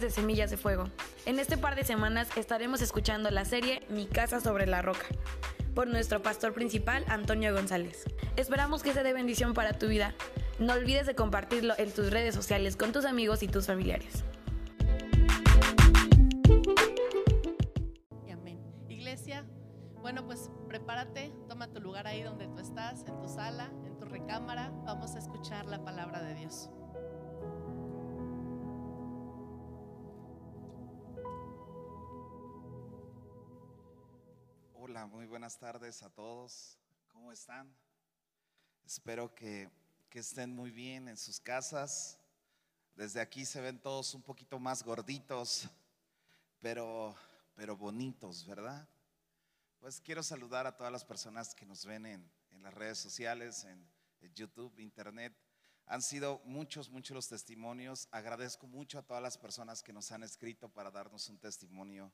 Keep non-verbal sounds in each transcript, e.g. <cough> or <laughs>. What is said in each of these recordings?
de Semillas de Fuego. En este par de semanas estaremos escuchando la serie Mi casa sobre la roca por nuestro pastor principal Antonio González. Esperamos que sea de bendición para tu vida. No olvides de compartirlo en tus redes sociales con tus amigos y tus familiares. amén. Iglesia, bueno, pues prepárate, toma tu lugar ahí donde tú estás, en tu sala, en tu recámara. Vamos a escuchar la palabra de Dios. Muy buenas tardes a todos. ¿Cómo están? Espero que, que estén muy bien en sus casas. Desde aquí se ven todos un poquito más gorditos, pero, pero bonitos, ¿verdad? Pues quiero saludar a todas las personas que nos ven en, en las redes sociales, en, en YouTube, Internet. Han sido muchos, muchos los testimonios. Agradezco mucho a todas las personas que nos han escrito para darnos un testimonio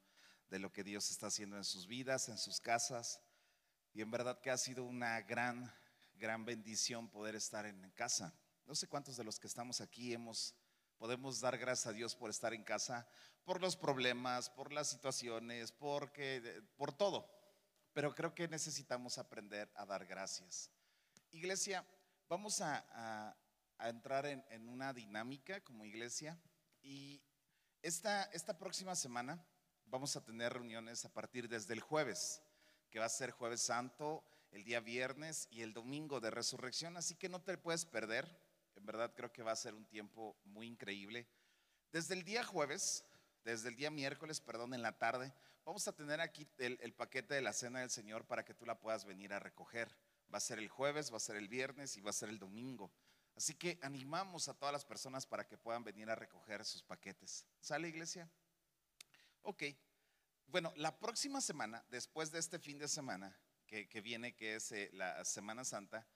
de lo que Dios está haciendo en sus vidas, en sus casas. Y en verdad que ha sido una gran, gran bendición poder estar en casa. No sé cuántos de los que estamos aquí hemos, podemos dar gracias a Dios por estar en casa, por los problemas, por las situaciones, porque, por todo. Pero creo que necesitamos aprender a dar gracias. Iglesia, vamos a, entrar en, en, una dinámica como iglesia y esta, esta próxima semana vamos a tener reuniones a partir desde el jueves, que va a ser jueves santo, el día viernes y el domingo de resurrección, así que no te puedes perder. En verdad creo que va a ser un tiempo muy increíble. Desde el día jueves, desde el día miércoles, perdón, en la tarde, vamos a tener aquí el, el paquete de la cena del Señor para que tú la puedas venir a recoger. Va a ser el jueves, va a ser el viernes y va a ser el domingo. Así que animamos a todas las personas para que puedan venir a recoger sus paquetes. ¿Sale, iglesia? Ok. Bueno, la próxima semana, después de este fin de semana que, viene, que es eh, la Semana Santa,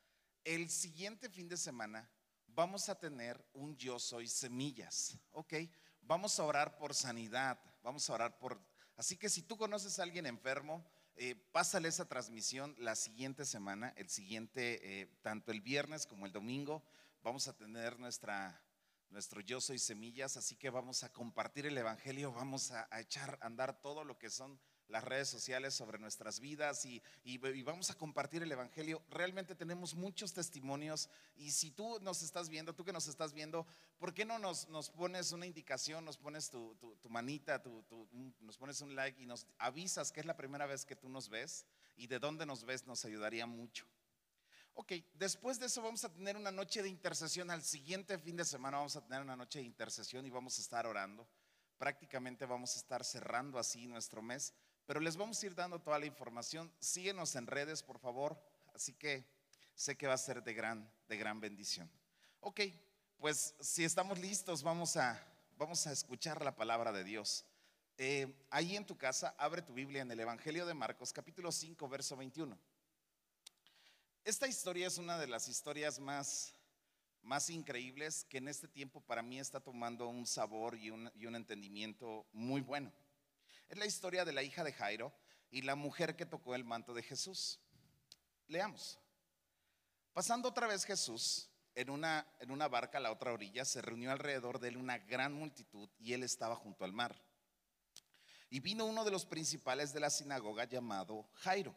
el siguiente fin de semana vamos a tener un Yo Soy Semillas. Ok. Vamos a orar por sanidad. Vamos a orar por. Así que si tú conoces a alguien enfermo, eh, pásale esa transmisión la siguiente semana, el siguiente, eh, tanto el viernes como el domingo, vamos a tener nuestra, nuestro Yo Soy Semillas, así que vamos a compartir el Evangelio, vamos a, echar a andar todo lo que son las redes sociales sobre nuestras vidas y, y, y, vamos a compartir el Evangelio. Realmente tenemos muchos testimonios y si tú nos estás viendo, tú que nos estás viendo, ¿por qué no nos, nos pones una indicación, nos pones tu, tu, tu manita, tu, nos pones un like y nos avisas que es la primera vez que tú nos ves y de dónde nos ves nos ayudaría mucho. Ok, después de eso vamos a tener una noche de intercesión. Al siguiente fin de semana vamos a tener una noche de intercesión y vamos a estar orando. Prácticamente vamos a estar cerrando así nuestro mes. Pero les vamos a ir dando toda la información. Síguenos en redes, por favor. Así que sé que va a ser de gran, de gran bendición. Ok, pues si estamos listos, vamos a, vamos a escuchar la palabra de Dios. Eh, ahí en tu casa, abre tu Biblia en el Evangelio de Marcos, capítulo 5, verso 21. Esta historia es una de las historias más, más increíbles que en este tiempo para mí está tomando un sabor y un, entendimiento muy bueno. Es la historia de la hija de Jairo y la mujer que tocó el manto de Jesús. Leamos. Pasando otra vez Jesús en una, en una barca a la otra orilla, se reunió alrededor de él una gran multitud y él estaba junto al mar. Y vino uno de los principales de la sinagoga llamado Jairo.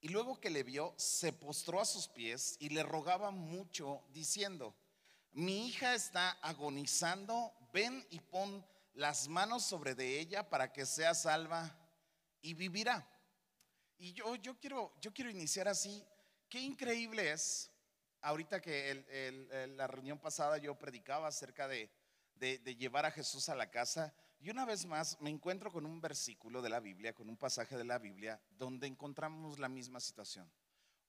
Y luego que le vio, se postró a sus pies y le rogaba mucho, diciendo, mi hija está agonizando, ven y pon las manos sobre de ella para que sea salva y vivirá. Y yo, yo, quiero, yo quiero iniciar así. Qué increíble es, ahorita que el, la reunión pasada yo predicaba acerca de llevar a Jesús a la casa. Y una vez más me encuentro con un versículo de la Biblia, con un pasaje de la Biblia, donde encontramos la misma situación.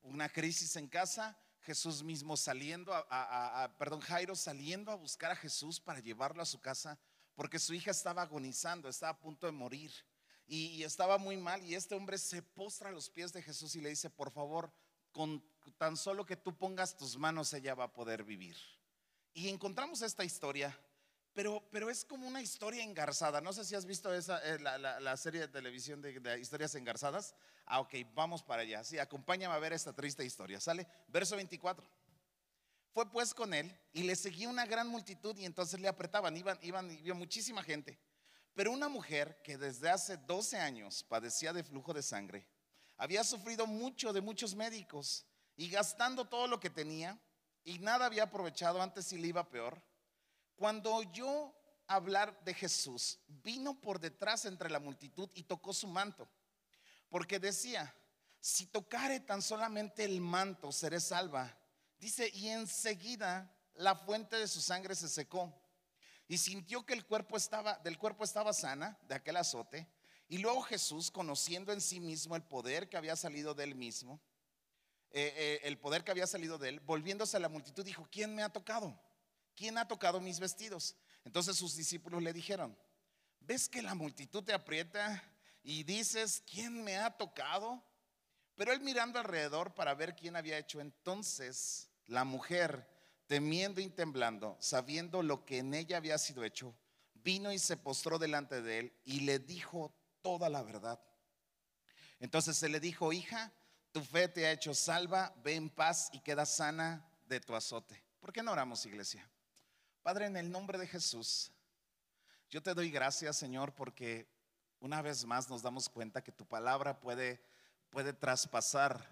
Una crisis en casa, Jesús mismo saliendo, a, perdón, Jairo saliendo a buscar a Jesús para llevarlo a su casa, porque su hija estaba agonizando, estaba a punto de morir y, y estaba muy mal. Y este hombre se postra a los pies de Jesús y le dice, por favor, con tan solo que tú pongas tus manos, ella va a poder vivir. Y encontramos esta historia pero, pero, es como una historia engarzada. No sé si has visto esa, eh, la, la, serie de televisión de, historias engarzadas. Ah, ok, vamos para allá. Sí, acompáñame a ver esta triste historia. ¿Sale? Verso 24. Fue pues con él y le seguía una gran multitud y entonces le apretaban, iban, iban, iba muchísima gente. Pero una mujer que desde hace 12 años padecía de flujo de sangre, había sufrido mucho de muchos médicos y gastando todo lo que tenía y nada había aprovechado antes y le iba peor. Cuando oyó hablar de Jesús, vino por detrás entre la multitud y tocó su manto, porque decía, si tocare tan solamente el manto, seré salva. Dice, y enseguida la fuente de su sangre se secó y sintió que el cuerpo estaba, del cuerpo estaba sana de aquel azote. Y luego Jesús, conociendo en sí mismo el poder que había salido de él mismo, eh, eh, el poder que había salido de él, volviéndose a la multitud, dijo, ¿quién me ha tocado? ¿Quién ha tocado mis vestidos? Entonces sus discípulos le dijeron, ¿ves que la multitud te aprieta y dices, ¿quién me ha tocado? Pero él mirando alrededor para ver quién había hecho, entonces la mujer, temiendo y temblando, sabiendo lo que en ella había sido hecho, vino y se postró delante de él y le dijo toda la verdad. Entonces se le dijo, hija, tu fe te ha hecho salva, ve en paz y queda sana de tu azote. ¿Por qué no oramos, iglesia? Padre, en el nombre de Jesús, yo te doy gracias, Señor, porque una vez más nos damos cuenta que tu palabra puede, puede traspasar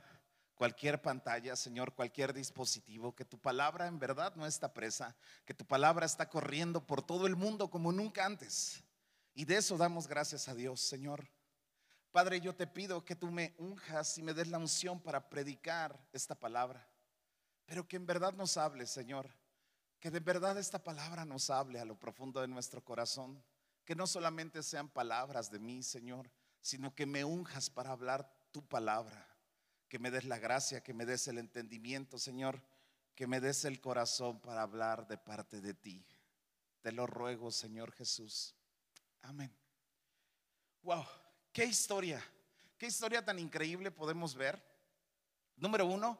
cualquier pantalla, Señor, cualquier dispositivo, que tu palabra en verdad no está presa, que tu palabra está corriendo por todo el mundo como nunca antes. Y de eso damos gracias a Dios, Señor. Padre, yo te pido que tú me unjas y me des la unción para predicar esta palabra, pero que en verdad nos hable, Señor. Que de verdad esta palabra nos hable a lo profundo de nuestro corazón. Que no solamente sean palabras de mí, Señor, sino que me unjas para hablar tu palabra. Que me des la gracia, que me des el entendimiento, Señor. Que me des el corazón para hablar de parte de ti. Te lo ruego, Señor Jesús. Amén. Wow, qué historia, qué historia tan increíble podemos ver. Número uno,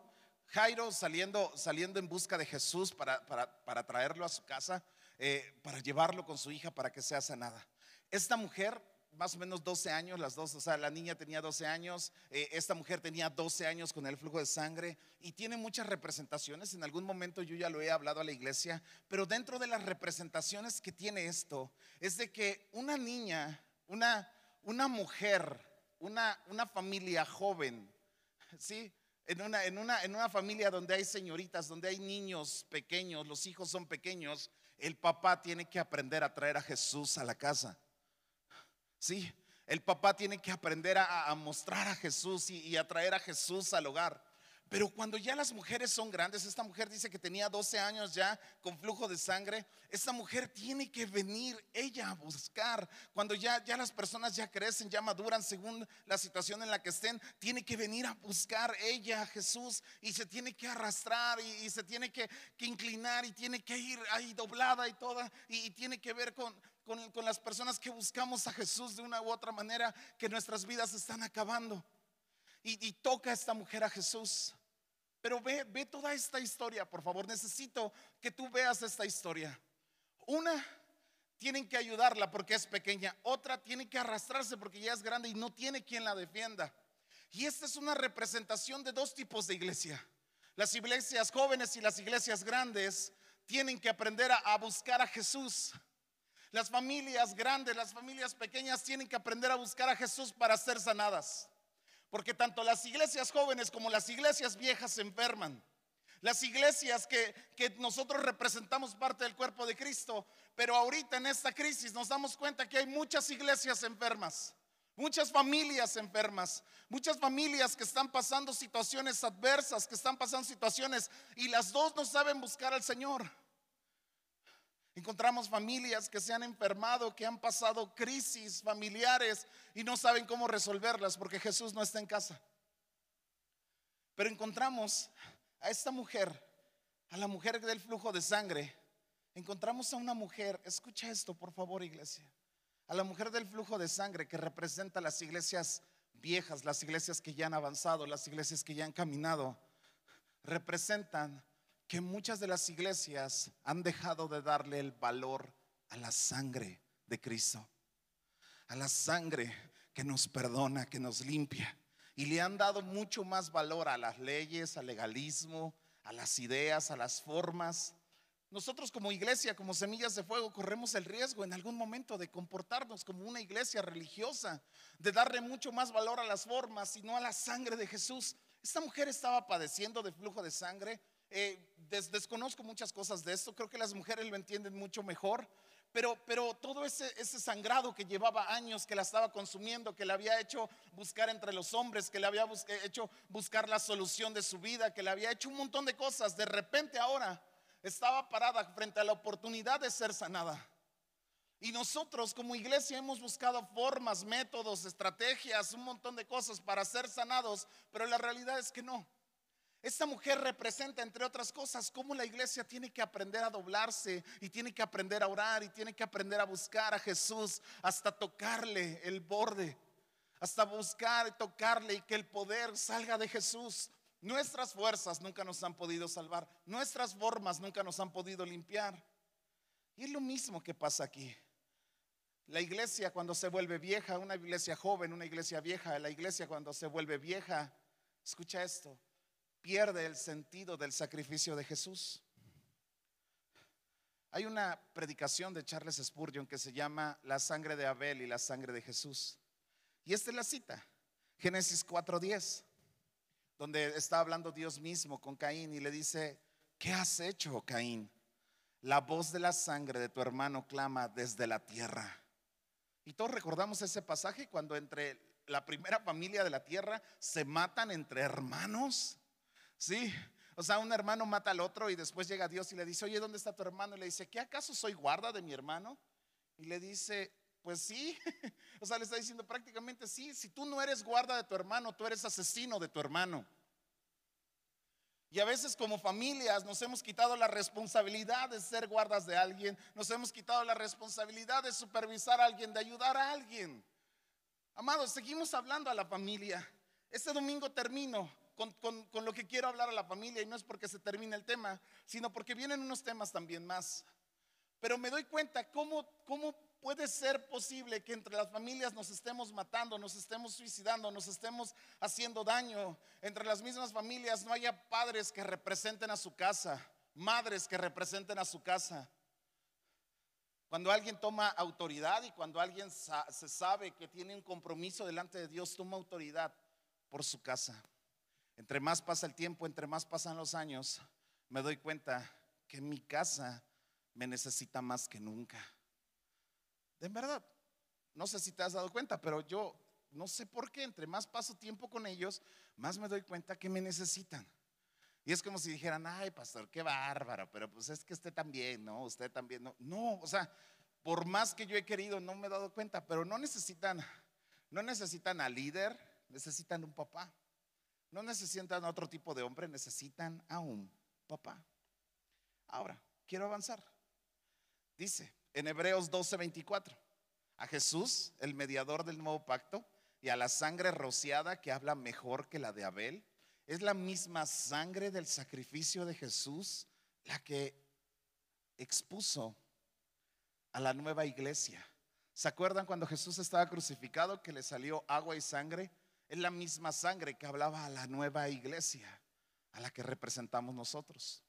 Jairo saliendo, saliendo en busca de Jesús para, para, traerlo a su casa, eh, para llevarlo con su hija para que sea sanada. Esta mujer, más o menos 12 años, las dos, o sea, la niña tenía 12 años, eh, esta mujer tenía 12 años con el flujo de sangre y tiene muchas representaciones. En algún momento yo ya lo he hablado a la iglesia, pero dentro de las representaciones que tiene esto es de que una niña, una, una mujer, una, una familia joven, ¿sí? En una, en, una, en una familia donde hay señoritas, donde hay niños pequeños, los hijos son pequeños, el papá tiene que aprender a traer a Jesús a la casa. Sí, el papá tiene que aprender a, mostrar a Jesús y, y a traer a Jesús al hogar. Pero cuando ya las mujeres son grandes, esta mujer dice que tenía 12 años ya con flujo de sangre, esta mujer tiene que venir ella a buscar. Cuando ya, ya las personas ya crecen, ya maduran según la situación en la que estén, tiene que venir a buscar ella a Jesús y se tiene que arrastrar y, se tiene que, inclinar y tiene que ir ahí doblada y toda y, tiene que ver con, con, las personas que buscamos a Jesús de una u otra manera que nuestras vidas están acabando. Y, y, toca esta mujer a Jesús. Pero ve, ve toda esta historia, por favor. Necesito que tú veas esta historia. Una, tienen que ayudarla porque es pequeña. Otra, tiene que arrastrarse porque ya es grande y no tiene quien la defienda. Y esta es una representación de dos tipos de iglesia. Las iglesias jóvenes y las iglesias grandes tienen que aprender a, buscar a Jesús. Las familias grandes, las familias pequeñas tienen que aprender a buscar a Jesús para ser sanadas. Porque tanto las iglesias jóvenes como las iglesias viejas se enferman. Las iglesias que, que, nosotros representamos parte del cuerpo de Cristo, pero ahorita en esta crisis nos damos cuenta que hay muchas iglesias enfermas, muchas familias enfermas, muchas familias que están pasando situaciones adversas, que están pasando situaciones y las dos no saben buscar al Señor. Encontramos familias que se han enfermado, que han pasado crisis familiares y no saben cómo resolverlas porque Jesús no está en casa. Pero encontramos a esta mujer, a la mujer del flujo de sangre. Encontramos a una mujer, escucha esto por favor iglesia, a la mujer del flujo de sangre que representa las iglesias viejas, las iglesias que ya han avanzado, las iglesias que ya han caminado, representan que muchas de las iglesias han dejado de darle el valor a la sangre de Cristo, a la sangre que nos perdona, que nos limpia. Y le han dado mucho más valor a las leyes, al legalismo, a las ideas, a las formas. Nosotros como iglesia, como semillas de fuego, corremos el riesgo en algún momento de comportarnos como una iglesia religiosa, de darle mucho más valor a las formas y no a la sangre de Jesús. Esta mujer estaba padeciendo de flujo de sangre. Eh, desconozco muchas cosas de esto, creo que las mujeres lo entienden mucho mejor, pero, pero todo ese, ese sangrado que llevaba años, que la estaba consumiendo, que le había hecho buscar entre los hombres, que le había hecho buscar la solución de su vida, que le había hecho un montón de cosas, de repente ahora estaba parada frente a la oportunidad de ser sanada. Y nosotros como iglesia hemos buscado formas, métodos, estrategias, un montón de cosas para ser sanados, pero la realidad es que no. Esta mujer representa, entre otras cosas, cómo la iglesia tiene que aprender a doblarse y tiene que aprender a orar y tiene que aprender a buscar a Jesús hasta tocarle el borde, hasta buscar y tocarle y que el poder salga de Jesús. Nuestras fuerzas nunca nos han podido salvar, nuestras formas nunca nos han podido limpiar. Y es lo mismo que pasa aquí. La iglesia cuando se vuelve vieja, una iglesia joven, una iglesia vieja, la iglesia cuando se vuelve vieja, escucha esto, pierde el sentido del sacrificio de Jesús. Hay una predicación de Charles Spurgeon que se llama La sangre de Abel y la sangre de Jesús. Y esta es la cita, Génesis 4:10 donde está hablando Dios mismo con Caín y le dice, ¿qué has hecho, Caín? La voz de la sangre de tu hermano clama desde la tierra. Y todos recordamos ese pasaje cuando entre la primera familia de la tierra se matan entre hermanos. Sí, o sea, un hermano mata al otro y después llega Dios y le dice, oye, ¿dónde está tu hermano? Y le dice, ¿qué acaso soy guarda de mi hermano? Y le dice, pues sí, <laughs> o sea, le está diciendo prácticamente sí, si tú no eres guarda de tu hermano, tú eres asesino de tu hermano. Y a veces como familias nos hemos quitado la responsabilidad de ser guardas de alguien, nos hemos quitado la responsabilidad de supervisar a alguien, de ayudar a alguien. Amados, seguimos hablando a la familia. Este domingo termino con, lo que quiero hablar a la familia y no es porque se termine el tema, sino porque vienen unos temas también más. Pero me doy cuenta cómo puede ser posible que entre las familias nos estemos matando, nos estemos suicidando, nos estemos haciendo daño. Entre las mismas familias no haya padres que representen a su casa, madres que representen a su casa. Cuando alguien toma autoridad y cuando alguien se sabe que tiene un compromiso delante de Dios, toma autoridad por su casa. Entre más pasa el tiempo, entre más pasan los años, me doy cuenta que mi casa me necesita más que nunca. De verdad, no sé si te has dado cuenta, pero yo no sé por qué, entre más paso tiempo con ellos, más me doy cuenta que me necesitan. Y es como si dijeran, ay, pastor, qué bárbaro, pero pues es que usted también, ¿no? Usted también, no. No, o sea, por más que yo he querido, no me he dado cuenta, pero no necesitan, no necesitan al líder, necesitan un papá. No necesitan otro tipo de hombre, necesitan a un papá. Ahora, quiero avanzar. Dice en Hebreos 12:24, a Jesús, el mediador del nuevo pacto, y a la sangre rociada que habla mejor que la de Abel. Es la misma sangre del sacrificio de Jesús la que expuso a la nueva iglesia. ¿Se acuerdan cuando Jesús estaba crucificado que le salió agua y sangre? Es la misma sangre que hablaba a la nueva iglesia, a la que representamos nosotros.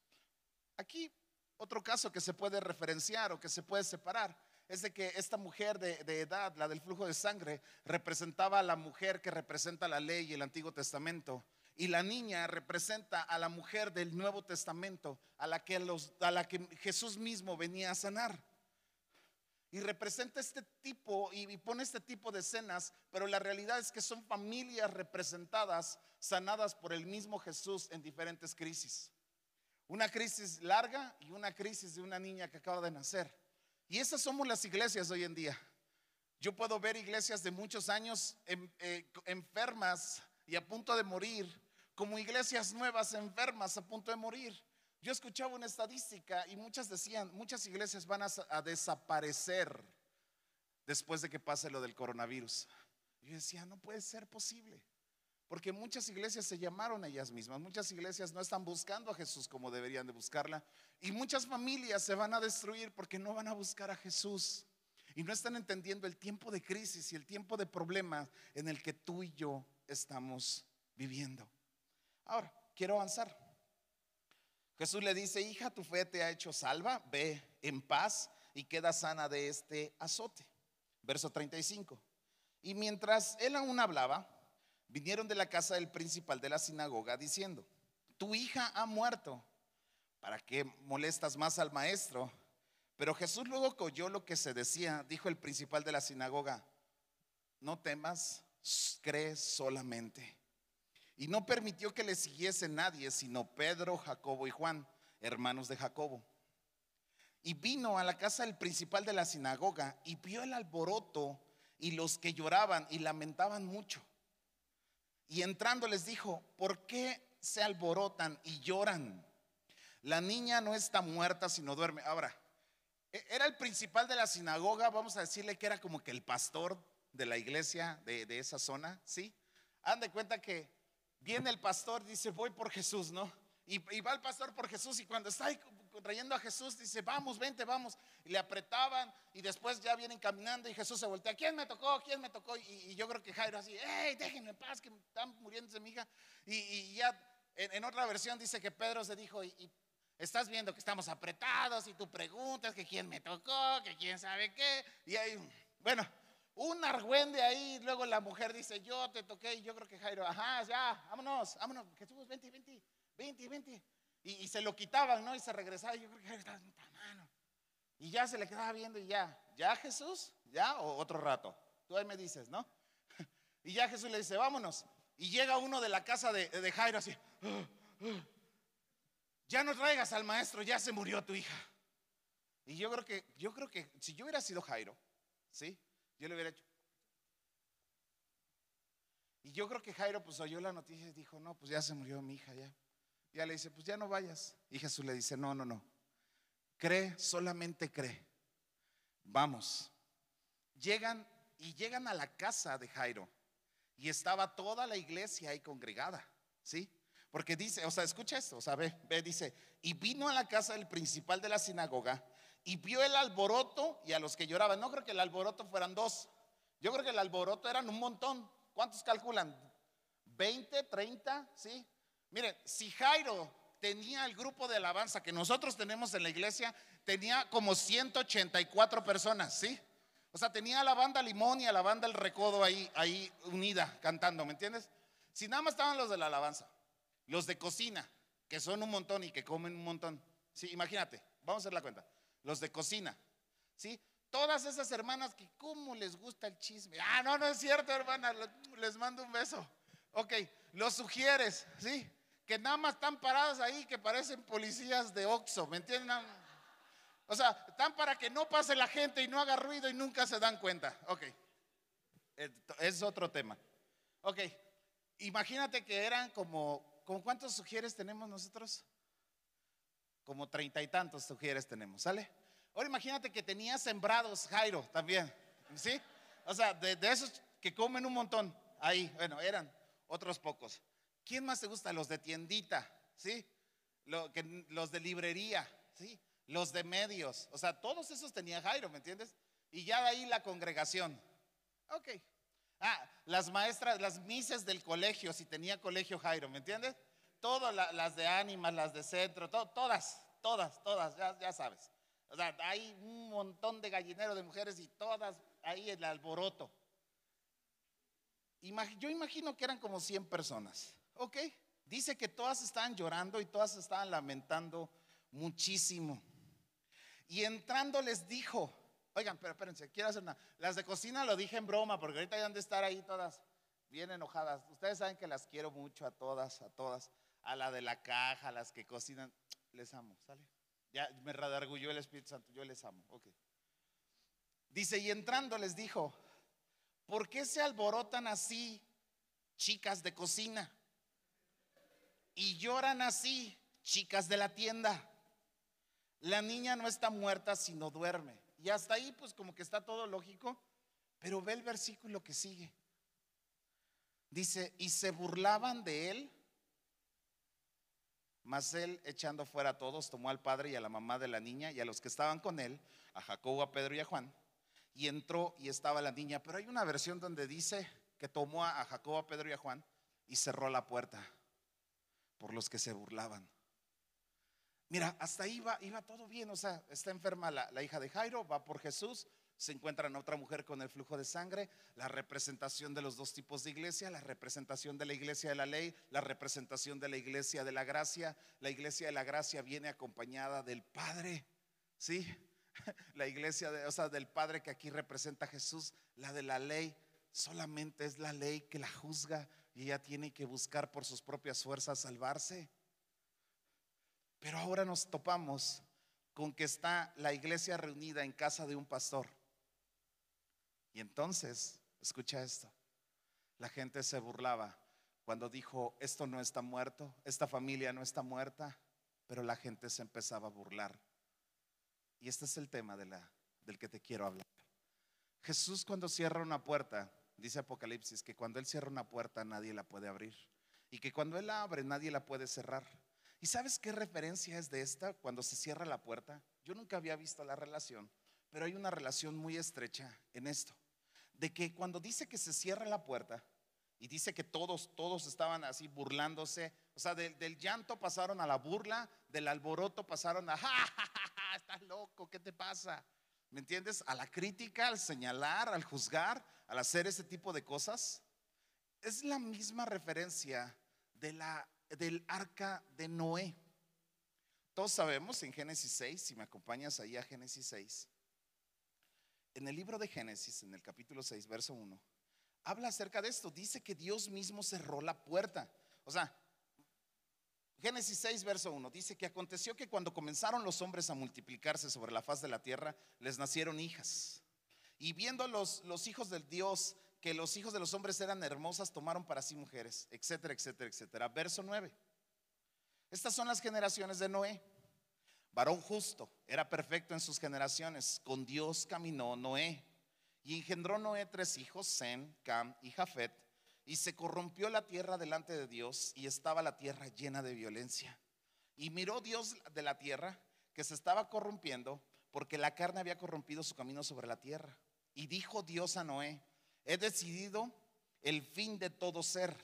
Aquí otro caso que se puede referenciar o que se puede separar es de que esta mujer de, edad, la del flujo de sangre, representaba a la mujer que representa la ley y el Antiguo Testamento. Y la niña representa a la mujer del Nuevo Testamento, a la que, a la que Jesús mismo venía a sanar. Y representa este tipo y, pone este tipo de escenas, pero la realidad es que son familias representadas, sanadas por el mismo Jesús en diferentes crisis. Una crisis larga y una crisis de una niña que acaba de nacer. Y esas somos las iglesias hoy en día. Yo puedo ver iglesias de muchos años eh, enfermas y a punto de morir, como iglesias nuevas enfermas a punto de morir. Yo escuchaba una estadística y muchas decían, muchas iglesias van a, desaparecer después de que pase lo del coronavirus. Yo decía, no puede ser posible. Porque muchas iglesias se llamaron a ellas mismas, muchas iglesias no están buscando a Jesús como deberían de buscarla. Y muchas familias se van a destruir porque no van a buscar a Jesús. Y no están entendiendo el tiempo de crisis y el tiempo de problemas en el que tú y yo estamos viviendo. Ahora, quiero avanzar. Jesús le dice, hija, tu fe te ha hecho salva, ve en paz y queda sana de este azote. Verso 35. Y mientras él aún hablaba, vinieron de la casa del principal de la sinagoga diciendo, tu hija ha muerto, ¿para qué molestas más al maestro? Pero Jesús luego que oyó lo que se decía, dijo el principal de la sinagoga, no temas, cree solamente. Y no permitió que le siguiese nadie, sino Pedro, Jacobo y Juan, hermanos de Jacobo. Y vino a la casa del principal de la sinagoga y vio el alboroto y los que lloraban y lamentaban mucho. Y entrando les dijo, ¿por qué se alborotan y lloran? La niña no está muerta, sino duerme. Ahora, e-, era el principal de la sinagoga, vamos a decirle que era como que el pastor de la iglesia de, esa zona, ¿sí? Han de cuenta que viene el pastor, dice, voy por Jesús, ¿no? Y, va el pastor por Jesús y cuando está ahí trayendo a Jesús, dice, vamos, vente, vamos. Y le apretaban y después ya vienen caminando y Jesús se voltea, ¿quién me tocó? ¿quién me tocó? Y, yo creo que Jairo así, hey, déjenme en paz, que están muriéndose mi hija. Y, ya en, otra versión dice que Pedro se dijo, y, estás viendo que estamos apretados y tú preguntas que quién me tocó, que quién sabe qué. Y ahí, bueno, un argüende ahí, luego la mujer dice, yo te toqué, y yo creo que Jairo, ajá, ya, vámonos, vámonos, Jesús, vente, vente, vente, vente. Y, se lo quitaban, ¿no? Y se regresaba, y yo creo que Jairo estaba mano. Y ya se le quedaba viendo y ya, ¿ya Jesús? ¿Ya? O otro rato. Tú ahí me dices, ¿no? <laughs> Y ya Jesús le dice, vámonos. Y llega uno de la casa de, de Jairo así, <gasps> ya no traigas al maestro, ya se murió tu hija. Y yo creo que, yo creo que si yo hubiera sido Jairo, ¿sí? Yo le hubiera hecho. Y yo creo que Jairo pues oyó la noticia y dijo, no, pues ya se murió mi hija, ya. Ya le dice, pues ya no vayas. Y Jesús le dice, no, no, no. Cree, solamente cree. Vamos. Llegan y llegan a la casa de Jairo. Y estaba toda la iglesia ahí congregada, ¿sí? Porque dice, o sea, escucha esto, o sea, ve, ve, dice, y vino a la casa del principal de la sinagoga y vio el alboroto y a los que lloraban. No creo que el alboroto fueran dos. Yo creo que el alboroto eran un montón. ¿Cuántos calculan? ¿20, 30? ¿Sí? Miren, si Jairo tenía el grupo de alabanza que nosotros tenemos en la iglesia, tenía como 184 personas, ¿sí? O sea, tenía la banda Limón y a la banda El Recodo ahí, ahí unida, cantando, ¿me entiendes? Si nada más estaban los de la alabanza, los de cocina, que son un montón y que comen un montón. Sí, imagínate, vamos a hacer la cuenta los de cocina, ¿sí? Todas esas hermanas que cómo les gusta el chisme. Ah, no, no es cierto, hermana, les mando un beso. Ok, los sugieres, ¿sí? Que nada más están parados ahí que parecen policías de Oxo, ¿me entienden? O sea, están para que no pase la gente y no haga ruido y nunca se dan cuenta. Ok, es otro tema. Ok, imagínate que eran como, ¿con cuántos sugieres tenemos nosotros? Como treinta y tantos sugieres tenemos, ¿sale? Ahora imagínate que tenía sembrados Jairo también, ¿sí? O sea, de, esos que comen un montón, ahí, bueno, eran otros pocos. ¿Quién más te gusta? Los de tiendita, ¿sí? los de librería, ¿sí? Los de medios, o sea, todos esos tenía Jairo, ¿me entiendes? Y ya de ahí la congregación. Ok. Ah, las maestras, las mises del colegio, si tenía colegio Jairo, ¿me entiendes? Todas las de ánimas, las de centro, todas, todas, todas, ya, sabes. O sea, hay un montón de gallineros de mujeres y todas ahí el alboroto. Yo imagino que eran como 100 personas, ¿ok? Dice que todas estaban llorando y todas estaban lamentando muchísimo. Y entrando les dijo, oigan, pero espérense, quiero hacer una. Las de cocina lo dije en broma, porque ahorita han de estar ahí todas bien enojadas. Ustedes saben que las quiero mucho a todas, a todas a la de la caja, a las que cocinan, les amo, ¿sale? Ya me redargulló el Espíritu Santo, yo les amo, ok. Dice, y entrando les dijo, ¿por qué se alborotan así, chicas de cocina? Y lloran así, chicas de la tienda. La niña no está muerta, sino duerme. Y hasta ahí, pues como que está todo lógico, pero ve el versículo que sigue. Dice, y se burlaban de él mas él, echando fuera a todos, tomó al padre y a la mamá de la niña y a los que estaban con él, a Jacobo, a Pedro y a Juan, y entró y estaba la niña. Pero hay una versión donde dice que tomó a Jacobo, a Pedro y a Juan y cerró la puerta por los que se burlaban. Mira, hasta ahí va, iba todo bien, o sea, está enferma la hija de Jairo, va por Jesús, se encuentran otra mujer con el flujo de sangre, la representación de los dos tipos de iglesia, la representación de la iglesia de la ley, la representación de la iglesia de la gracia. La iglesia de la gracia viene acompañada del Padre, ¿sí? <laughs> La iglesia de, o sea, del Padre que aquí representa a Jesús, la de la ley, solamente es la ley que la juzga y ella tiene que buscar por sus propias fuerzas salvarse. Pero ahora nos topamos con que está la iglesia reunida en casa de un pastor. Y entonces, escucha esto, la gente se burlaba cuando dijo, esto no está muerto, esta familia no está muerta, pero la gente se empezaba a burlar. Y este es el tema del que te quiero hablar. Jesús cuando cierra una puerta, dice Apocalipsis, que cuando Él cierra una puerta nadie la puede abrir. Y que cuando Él la abre nadie la puede cerrar. ¿Y sabes qué referencia es de esta cuando se cierra la puerta? Yo nunca había visto la relación, pero hay una relación muy estrecha en esto. De que cuando dice que se cierra la puerta y dice que todos, todos estaban así burlándose, o sea, del, llanto pasaron a la burla, del alboroto pasaron a, <laughs> ¡Ja, ja, estás loco, ¿qué te pasa? ¿Me entiendes? A la crítica, al señalar, al juzgar, al hacer ese tipo de cosas. Es la misma referencia de la, del arca de Noé. Todos sabemos en Génesis 6, si me acompañas ahí a Génesis 6, en el libro de Génesis, en el capítulo 6, verso 1, habla acerca de esto. Dice que Dios mismo cerró la puerta. O sea, Génesis 6, verso 1, dice que aconteció que cuando comenzaron los hombres a multiplicarse sobre la faz de la tierra, les nacieron hijas. Y viendo los, hijos del Dios que los hijos de los hombres eran hermosas, tomaron para sí mujeres, etcétera, etcétera, etcétera. Verso 9. Estas son las generaciones de Noé. Varón justo, era perfecto en sus generaciones. Con Dios caminó Noé. Y engendró Noé tres hijos, Sem, Cam y Jafet. Y se corrompió la tierra delante de Dios y estaba la tierra llena de violencia. Y miró Dios de la tierra que se estaba corrompiendo porque la carne había corrompido su camino sobre la tierra. Y dijo Dios a Noé, he decidido el fin de todo ser,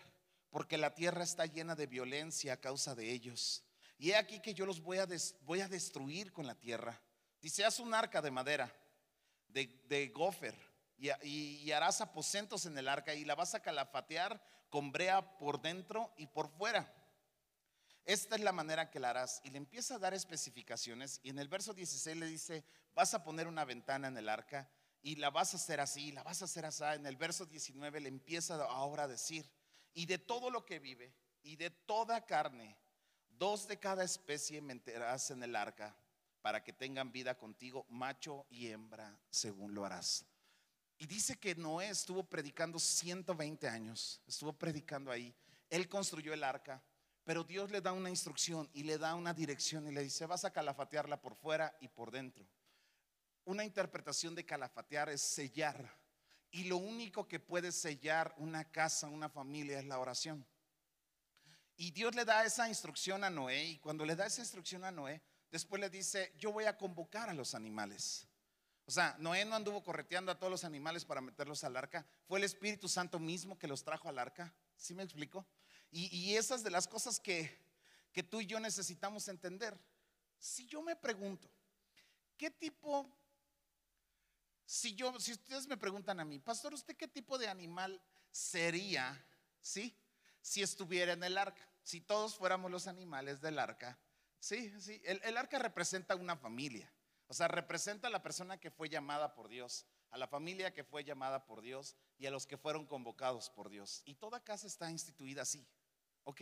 porque la tierra está llena de violencia a causa de ellos. Y he aquí que yo los voy a, destruir con la tierra. Dice, haz un arca de madera, de, de gofer, y, y, harás aposentos en el arca y la vas a calafatear con brea por dentro y por fuera. Esta es la manera que la harás. Y le empieza a dar especificaciones. Y en el verso 16 le dice, vas a poner una ventana en el arca y la vas a hacer así, la vas a hacer así. En el verso 19 le empieza ahora a decir, y de todo lo que vive, y de toda carne, Dos de cada especie meterás en el arca para que tengan vida contigo, macho y hembra, según lo harás. Y dice que Noé estuvo predicando 120 años, estuvo predicando ahí. Él construyó el arca, pero Dios le da una instrucción y le da una dirección y le dice, vas a calafatearla por fuera y por dentro. Una interpretación de calafatear es sellar. Y lo único que puede sellar una casa, una familia, es la oración. Y Dios le da esa instrucción a Noé y cuando le da esa instrucción a Noé, después le dice, yo voy a convocar a los animales. O sea, Noé no anduvo correteando a todos los animales para meterlos al arca, fue el Espíritu Santo mismo que los trajo al arca. ¿Sí me explico? Y, y esas de las cosas que, que tú y yo necesitamos entender. Si yo me pregunto, ¿qué tipo, si yo, si ustedes me preguntan a mí, pastor, ¿usted qué tipo de animal sería, sí? Si estuviera en el arca, si todos fuéramos los animales del arca. Sí, sí, el, arca representa una familia, o sea, representa a la persona que fue llamada por Dios, a la familia que fue llamada por Dios y a los que fueron convocados por Dios. Y toda casa está instituida así, ¿ok?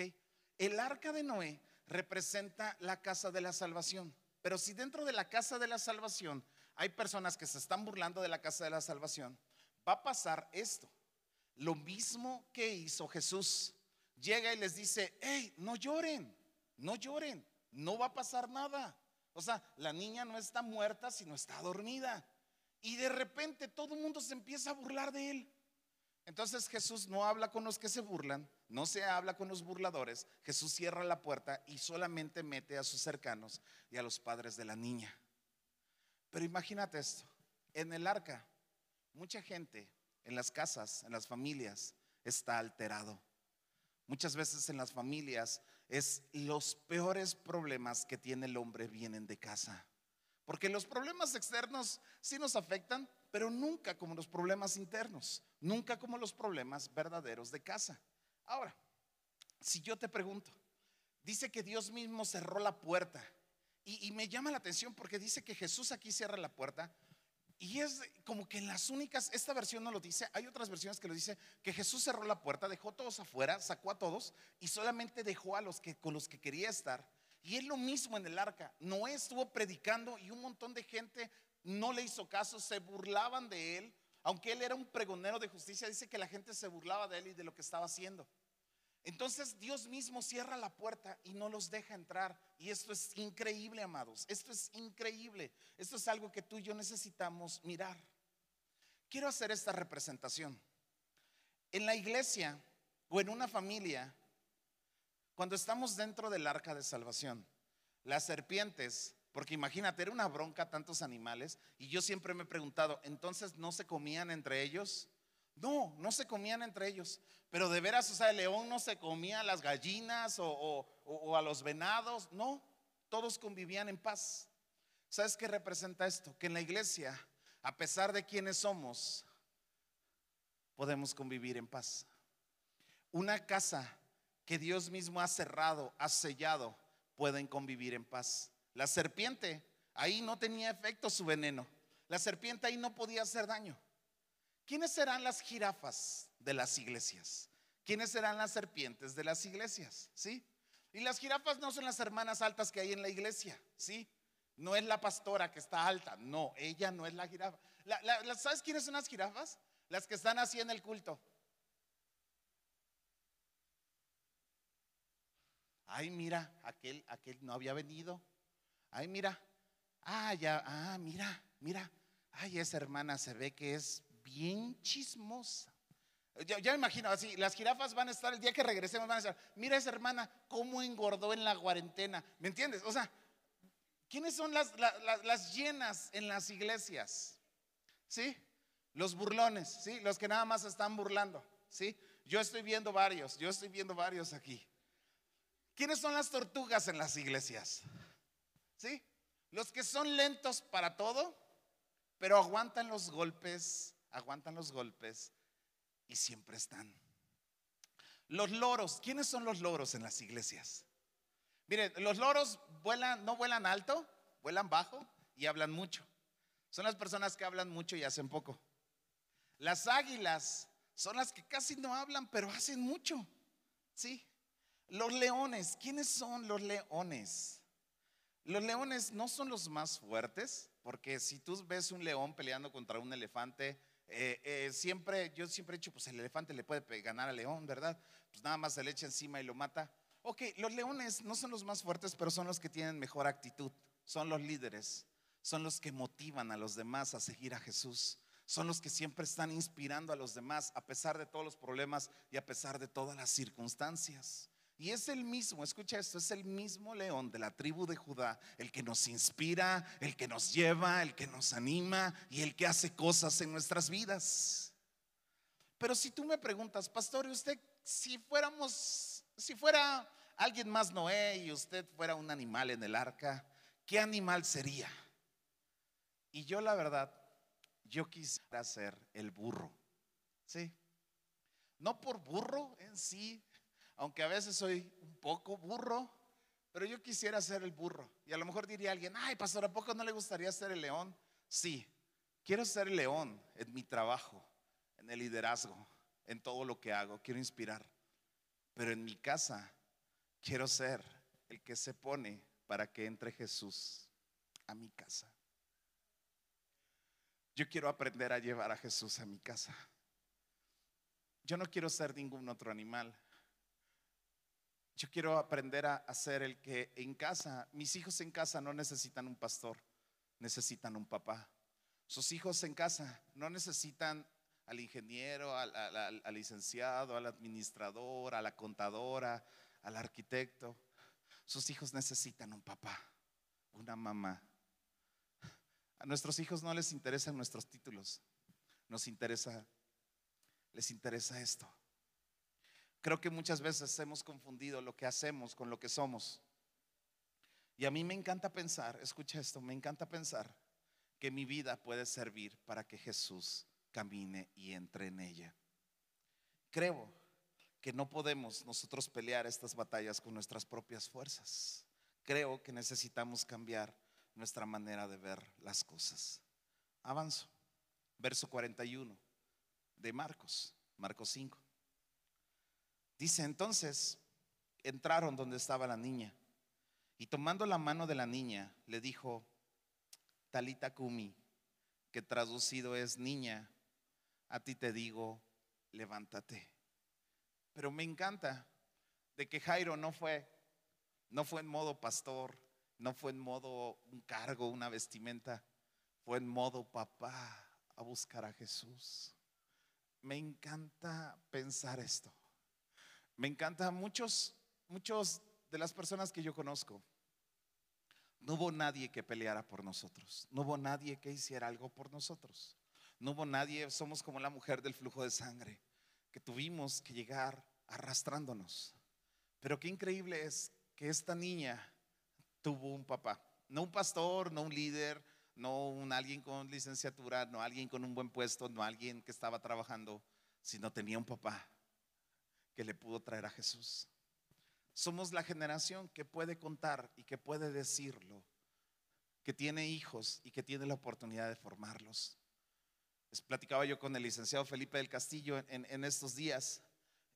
El arca de Noé representa la casa de la salvación, pero si dentro de la casa de la salvación hay personas que se están burlando de la casa de la salvación, va a pasar esto. Lo mismo que hizo Jesús llega y les dice, hey, no lloren, no lloren, no va a pasar nada. O sea, la niña no está muerta, sino está dormida. Y de repente todo el mundo se empieza a burlar de él. Entonces Jesús no habla con los que se burlan, no se habla con los burladores. Jesús cierra la puerta y solamente mete a sus cercanos y a los padres de la niña. Pero imagínate esto, en el arca, mucha gente en las casas, en las familias, está alterado. Muchas veces en las familias es los peores problemas que tiene el hombre vienen de casa. Porque los problemas externos sí nos afectan, pero nunca como los problemas internos, nunca como los problemas verdaderos de casa. Ahora, si yo te pregunto, dice que Dios mismo cerró la puerta y, me llama la atención porque dice que Jesús aquí cierra la puerta y es como que en las únicas, esta versión no lo dice, hay otras versiones que lo dice, que Jesús cerró la puerta, dejó a todos afuera, sacó a todos y solamente dejó a los que con los que quería estar. Y es lo mismo en el arca. Noé estuvo predicando y un montón de gente no le hizo caso, se burlaban de él. Aunque él era un pregonero de justicia, dice que la gente se burlaba de él y de lo que estaba haciendo. Entonces Dios mismo cierra la puerta y no los deja entrar. Y esto es increíble, amados. Esto es increíble. Esto es algo que tú y yo necesitamos mirar. Quiero hacer esta representación. En la iglesia o en una familia, cuando estamos dentro del arca de salvación, las serpientes, porque imagínate, era una bronca tantos animales, y yo siempre me he preguntado, ¿entonces no se comían entre ellos? No, no se comían entre ellos, pero de veras, o sea, el león no se comía a las gallinas o, a los venados, no, todos convivían en paz. ¿Sabes qué representa esto? Que en la iglesia, a pesar de quienes somos, podemos convivir en paz. Una casa que Dios mismo ha cerrado, ha sellado, pueden convivir en paz. La serpiente, ahí no tenía efecto su veneno. La serpiente ahí no podía hacer daño. ¿Quiénes serán las jirafas de las iglesias? ¿Quiénes serán las serpientes de las iglesias? ¿Sí? Y las jirafas no son las hermanas altas que hay en la iglesia, ¿sí? No es la pastora que está alta, no, ella no es la jirafa. ¿Sabes quiénes son las jirafas? Las que están así en el culto. Ay, mira, aquel, aquel no había venido. Ay, mira. Ah, ya, ah, mira, mira. Ay, esa hermana se ve que es bien chismosa. Ya, me imagino así, las jirafas van a estar, el día que regresemos van a estar, mira esa hermana, cómo engordó en la cuarentena. ¿Me entiendes? O sea, ¿quiénes son las, las, llenas en las iglesias? ¿Sí? Los burlones, ¿sí? Los que nada más están burlando, ¿sí? Yo estoy viendo varios, yo estoy viendo varios aquí. ¿Quiénes son las tortugas en las iglesias? ¿Sí? Los que son lentos para todo, pero aguantan los golpes, aguantan los golpes y siempre están. Los loros, ¿quiénes son los loros en las iglesias? Miren, los loros vuelan, no vuelan alto, vuelan bajo y hablan mucho. Son las personas que hablan mucho y hacen poco. Las águilas son las que casi no hablan, pero hacen mucho. ¿Sí? Los leones, ¿quiénes son los leones? Los leones no son los más fuertes, porque si tú ves un león peleando contra un elefante, eh, eh, siempre, yo siempre he dicho, pues el elefante le puede ganar al león, ¿verdad? Pues nada más se le echa encima y lo mata. Ok, los leones no son los más fuertes, pero son los que tienen mejor actitud, son los líderes, son los que motivan a los demás a seguir a Jesús, son los que siempre están inspirando a los demás a pesar de todos los problemas y a pesar de todas las circunstancias. Y es el mismo, escucha esto, es el mismo león de la tribu de Judá, el que nos inspira, el que nos lleva, el que nos anima y el que hace cosas en nuestras vidas. Pero si tú me preguntas, pastor, ¿y usted si fuéramos, si fuera alguien más Noé y usted fuera un animal en el arca, ¿qué animal sería? Y yo la verdad, yo quisiera ser el burro, ¿sí? No por burro en sí, aunque a veces soy un poco burro, pero yo quisiera ser el burro. Y a lo mejor diría alguien, ay, pastor, ¿a poco no le gustaría ser el león? Sí, quiero ser el león en mi trabajo, en el liderazgo, en todo lo que hago, quiero inspirar. Pero en mi casa quiero ser el que se pone para que entre Jesús a mi casa. Yo quiero aprender a llevar a Jesús a mi casa. Yo no quiero ser ningún otro animal. Yo quiero aprender a hacer el que en casa, mis hijos en casa no necesitan un pastor, necesitan un papá. Sus hijos en casa no necesitan al ingeniero, al, al, licenciado, al administrador, a la contadora, al arquitecto. Sus hijos necesitan un papá, una mamá. A nuestros hijos no les interesan nuestros títulos, nos interesa, les interesa esto Creo que muchas veces hemos confundido lo que hacemos con lo que somos. Y a mí me encanta pensar, escucha esto, me encanta pensar que mi vida puede servir para que Jesús camine y entre en ella. Creo que no podemos nosotros pelear estas batallas con nuestras propias fuerzas. Creo que necesitamos cambiar nuestra manera de ver las cosas. Avanzo. Verso 41 de Marcos, Marcos 5. Dice entonces, entraron donde estaba la niña y tomando la mano de la niña le dijo, Talita Kumi, que traducido es niña, a ti te digo, levántate. Pero me encanta de que Jairo no fue, no fue en modo pastor, no fue en modo un cargo, una vestimenta, fue en modo papá a buscar a Jesús. Me encanta pensar esto. Me encanta muchos, muchos de las personas que yo conozco. No hubo nadie que peleara por nosotros. No hubo nadie que hiciera algo por nosotros. No hubo nadie, somos como la mujer del flujo de sangre, que tuvimos que llegar arrastrándonos. Pero qué increíble es que esta niña tuvo un papá. No un pastor, no un líder, no un alguien con licenciatura, no alguien con un buen puesto, no alguien que estaba trabajando, sino tenía un papá que le pudo traer a Jesús. Somos la generación que puede contar y que puede decirlo, que tiene hijos y que tiene la oportunidad de formarlos platicaba yo con el licenciado Felipe del Castillo en, estos días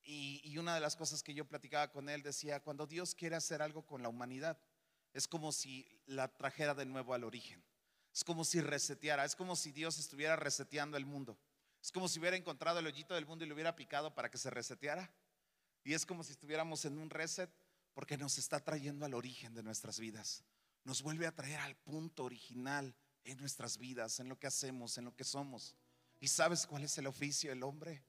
y, y, una de las cosas que yo platicaba con él decía, cuando Dios quiere hacer algo con la humanidad, es como si la trajera de nuevo al origen. Es como si reseteara, es como si Dios estuviera reseteando el mundo. Es como si hubiera encontrado el hoyito del mundo y lo hubiera picado para que se reseteara. Y es como si estuviéramos en un reset porque nos está trayendo al origen de nuestras vidas. Nos vuelve a traer al punto original en nuestras vidas, en lo que hacemos, en lo que somos. ¿Y sabes cuál es el oficio del hombre?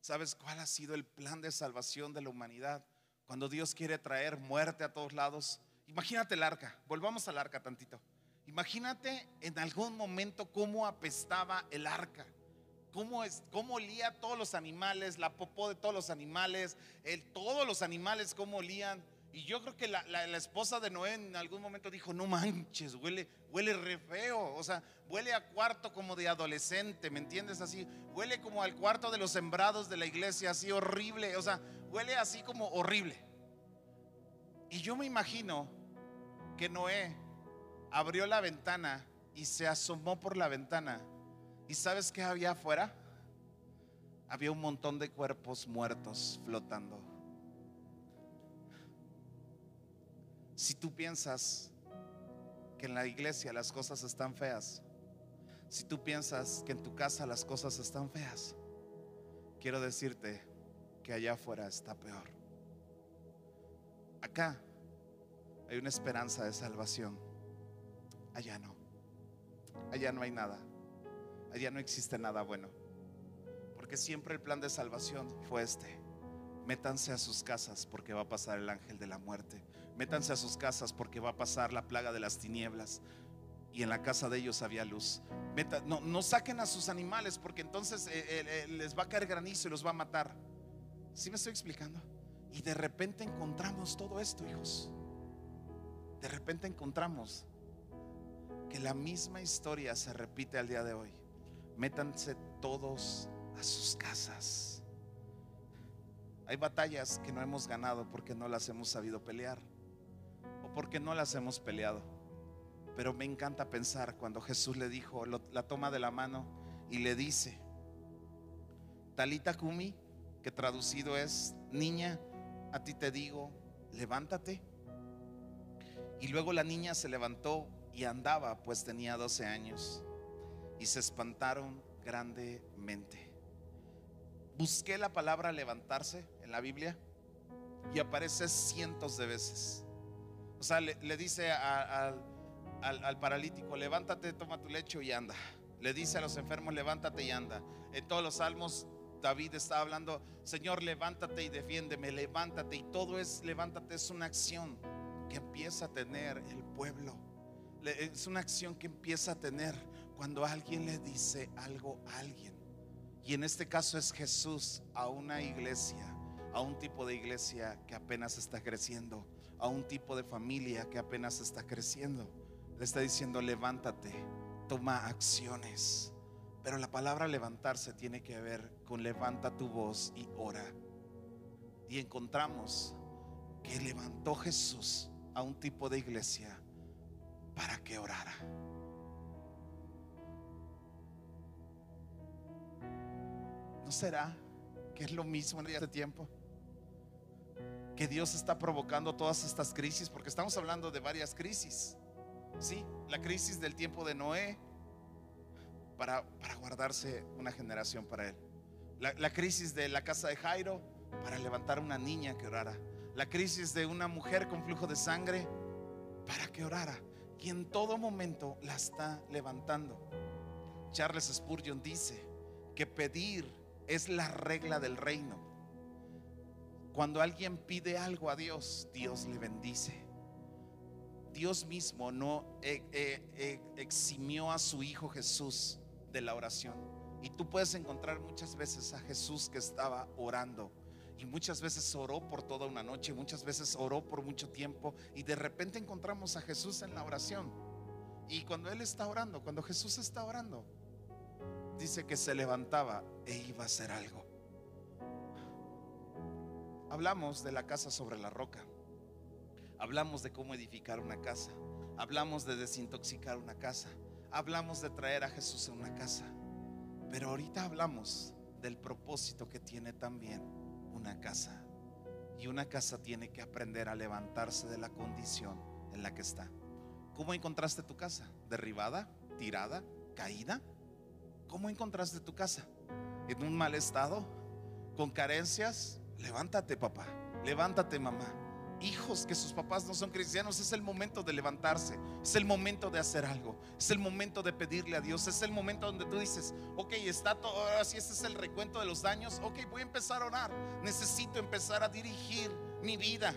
¿Sabes cuál ha sido el plan de salvación de la humanidad? Cuando Dios quiere traer muerte a todos lados. Imagínate el arca, volvamos al arca tantito. Imagínate en algún momento cómo apestaba el arca. Cómo, es, cómo olía todos los animales, la popó de todos los animales, el, todos los animales cómo olían. Y yo creo que la, esposa de Noé en algún momento dijo, no manches, huele, huele re feo. O sea, huele a cuarto como de adolescente, ¿me entiendes? Así, huele como al cuarto de los sembrados de la iglesia, así horrible. O sea, huele así como horrible. Y yo me imagino que Noé abrió la ventana y se asomó por la ventana. ¿Y sabes qué había afuera? Había un montón de cuerpos muertos flotando. Si tú piensas que en la iglesia las cosas están feas, si tú piensas que en tu casa las cosas están feas, quiero decirte que allá afuera está peor. Acá hay una esperanza de salvación. Allá no. Allá no hay nada. Allá no existe nada bueno. Porque siempre el plan de salvación fue este. Métanse a sus casas porque va a pasar el ángel de la muerte. Métanse a sus casas porque va a pasar la plaga de las tinieblas. Y en la casa de ellos había luz. no, no, saquen a sus animales porque entonces eh, eh, eh, les va a caer granizo y los va a matar. ¿Sí me estoy explicando? Y de repente encontramos todo esto, hijos. De repente encontramos que la misma historia se repite al día de hoy. Métanse todos a sus casas. Hay batallas que no hemos ganado porque no las hemos sabido pelear porque no las hemos peleado. Pero me encanta pensar cuando Jesús le dijo, la toma de la mano y le dice, Talita Kumi, que traducido es, niña, a ti te digo, levántate. Y luego la niña se levantó y andaba, pues tenía 12 años, y se espantaron grandemente. Busqué la palabra levantarse en la Biblia y aparece cientos de veces. O sea, le, dice al, paralítico, levántate, toma tu lecho y anda. Le dice a los enfermos, levántate y anda. En todos los salmos David está hablando, Señor, levántate y defiéndeme, levántate. Y todo es, levántate, es una acción que empieza a tener el pueblo. Es una acción que empieza a tener cuando alguien le dice algo a alguien. Y en este caso es Jesús a una iglesia a un tipo de iglesia que apenas está creciendo, a un tipo de familia que apenas está creciendo. Le está diciendo, levántate, toma acciones. Pero la palabra levantarse tiene que ver con levanta tu voz y ora. Y encontramos que levantó Jesús a un tipo de iglesia para que orara. ¿No será que es lo mismo en este tiempo? Que Dios está provocando todas estas crisis, porque estamos hablando de varias crisis. Sí, la crisis del tiempo de Noé para, para guardarse una generación para él. La, la crisis de la casa de Jairo para levantar una niña que orara. La crisis de una mujer con flujo de sangre para que orara. Y en todo momento la está levantando. Charles Spurgeon dice que pedir es la regla del reino. Cuando alguien pide algo a Dios, Dios le bendice. Dios mismo no eh, eh, eh, eximió a su Hijo Jesús de la oración. Y tú puedes encontrar muchas veces a Jesús que estaba orando. Y muchas veces oró por toda una noche, muchas veces oró por mucho tiempo. Y de repente encontramos a Jesús en la oración. Y cuando Él está orando, cuando Jesús está orando, dice que se levantaba e iba a hacer algo. Hablamos de la casa sobre la roca. Hablamos de cómo edificar una casa. Hablamos de desintoxicar una casa. Hablamos de traer a Jesús a una casa. Pero ahorita hablamos del propósito que tiene también una casa. Y una casa tiene que aprender a levantarse de la condición en la que está. ¿Cómo encontraste tu casa? ¿Derribada? ¿Tirada? ¿Caída? ¿Cómo encontraste tu casa? ¿En un mal estado? ¿Con carencias? Levántate, papá. Levántate, mamá. Hijos que sus papás no son cristianos, es el momento de levantarse, es el momento de hacer algo, es el momento de pedirle a Dios, es el momento donde tú dices, ok, está todo, así este es el recuento de los daños, ok, voy a empezar a orar, necesito empezar a dirigir mi vida.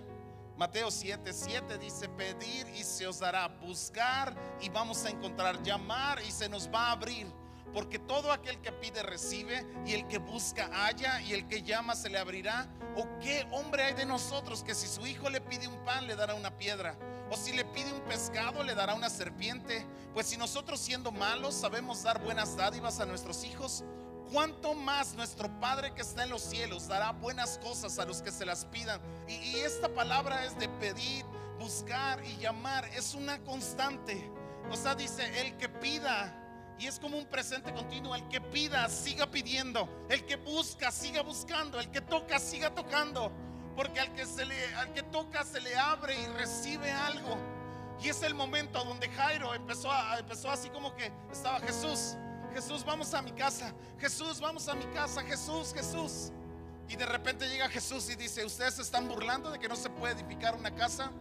Mateo 7, 7 dice, pedir y se os dará, buscar y vamos a encontrar, llamar y se nos va a abrir. Porque todo aquel que pide recibe y el que busca halla y el que llama se le abrirá. ¿O qué hombre hay de nosotros que si su hijo le pide un pan le dará una piedra? ¿O si le pide un pescado le dará una serpiente? Pues si nosotros siendo malos sabemos dar buenas dádivas a nuestros hijos, ¿cuánto más nuestro Padre que está en los cielos dará buenas cosas a los que se las pidan? Y, y esta palabra es de pedir, buscar y llamar. Es una constante. O sea, dice, el que pida y es como un presente continuo. El que pida, siga pidiendo. El que busca, siga buscando. El que toca, siga tocando. Porque al que, se le, al que toca se le abre y recibe algo. Y es el momento donde Jairo empezó, empezó así como que estaba Jesús. Jesús, vamos a mi casa. Jesús, vamos a mi casa. Jesús, Jesús. Y de repente llega Jesús y dice, ¿ustedes se están burlando de que no se puede edificar una casa?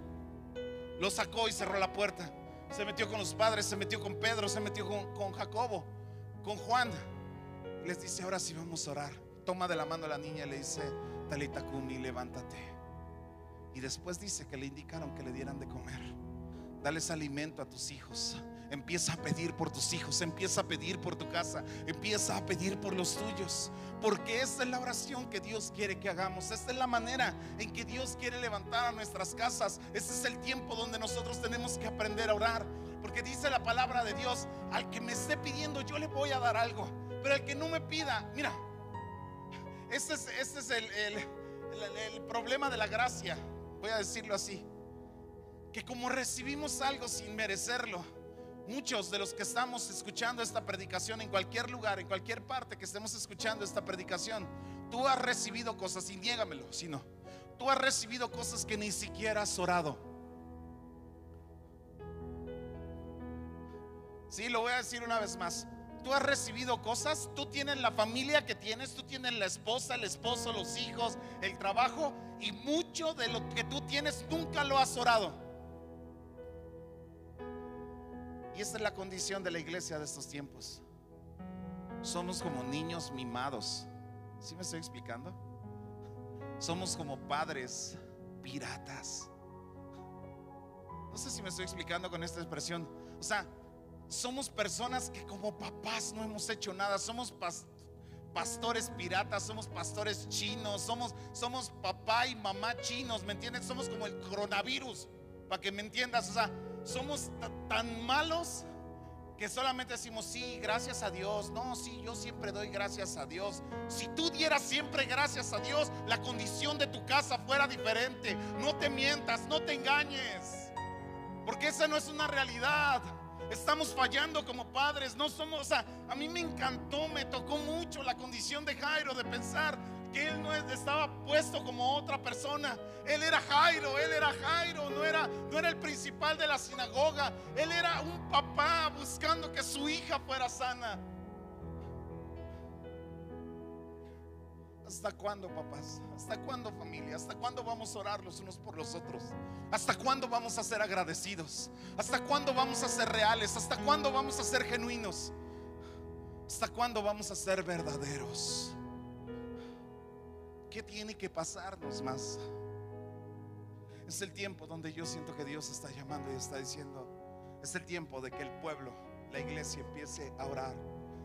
Lo sacó y cerró la puerta se metió con los padres, se metió con Pedro, se metió con, Jacobo, con Juan. Les dice, ahora sí vamos a orar. Toma de la mano a la niña y le dice, Talita Kumi, levántate. Y después dice que le indicaron que le dieran de comer. Dales alimento a tus hijos. Empieza a pedir por tus hijos, empieza a pedir por tu casa, empieza a pedir por los tuyos. Porque esta es la oración que Dios quiere que hagamos. Esta es la manera en que Dios quiere levantar a nuestras casas. Este es el tiempo donde nosotros tenemos que aprender a orar. Porque dice la palabra de Dios, al que me esté pidiendo yo le voy a dar algo. Pero al que no me pida, mira, este es, este es el, el problema de la gracia. Voy a decirlo así. Que como recibimos algo sin merecerlo Muchos de los que estamos escuchando esta predicación en cualquier lugar, en cualquier parte que estemos escuchando esta predicación, tú has recibido cosas, y niégamelo, si no, tú has recibido cosas que ni siquiera has orado. Sí, lo voy a decir una vez más. Tú has recibido cosas, tú tienes la familia que tienes, tú tienes la esposa, el esposo, los hijos, el trabajo y mucho de lo que tú tienes nunca lo has orado. Y esta es la condición de la iglesia de estos tiempos. Somos como niños mimados. ¿Sí me estoy explicando? Somos como padres piratas. No sé si me estoy explicando con esta expresión. O sea, somos personas que como papás no hemos hecho nada. Somos pastores piratas, somos pastores chinos, somos, somos papá y mamá chinos, ¿me entiendes? Somos como el coronavirus, para que me entiendas, o sea, somos tan malos que solamente decimos, sí, gracias a Dios. No, sí, yo siempre doy gracias a Dios. Si tú dieras siempre gracias a Dios, la condición de tu casa fuera diferente. No te mientas, no te engañes. Porque esa no es una realidad. Estamos fallando como padres, no somos, o sea, a mí me encantó, me tocó mucho la condición de Jairo de pensar que él no estaba puesto como otra persona. Él era Jairo, él era Jairo, no era, no era el principal de la sinagoga. Él era un papá buscando que su hija fuera sana. ¿Hasta cuándo, papás? ¿Hasta cuándo, familia? ¿Hasta cuándo vamos a orar los unos por los otros? ¿Hasta cuándo vamos a ser agradecidos? ¿Hasta cuándo vamos a ser reales? ¿Hasta cuándo vamos a ser genuinos? ¿Hasta cuándo vamos a ser verdaderos? ¿Qué tiene que pasarnos más? Es el tiempo donde yo siento que Dios está llamando y está diciendo, es el tiempo de que el pueblo, la iglesia empiece a orar.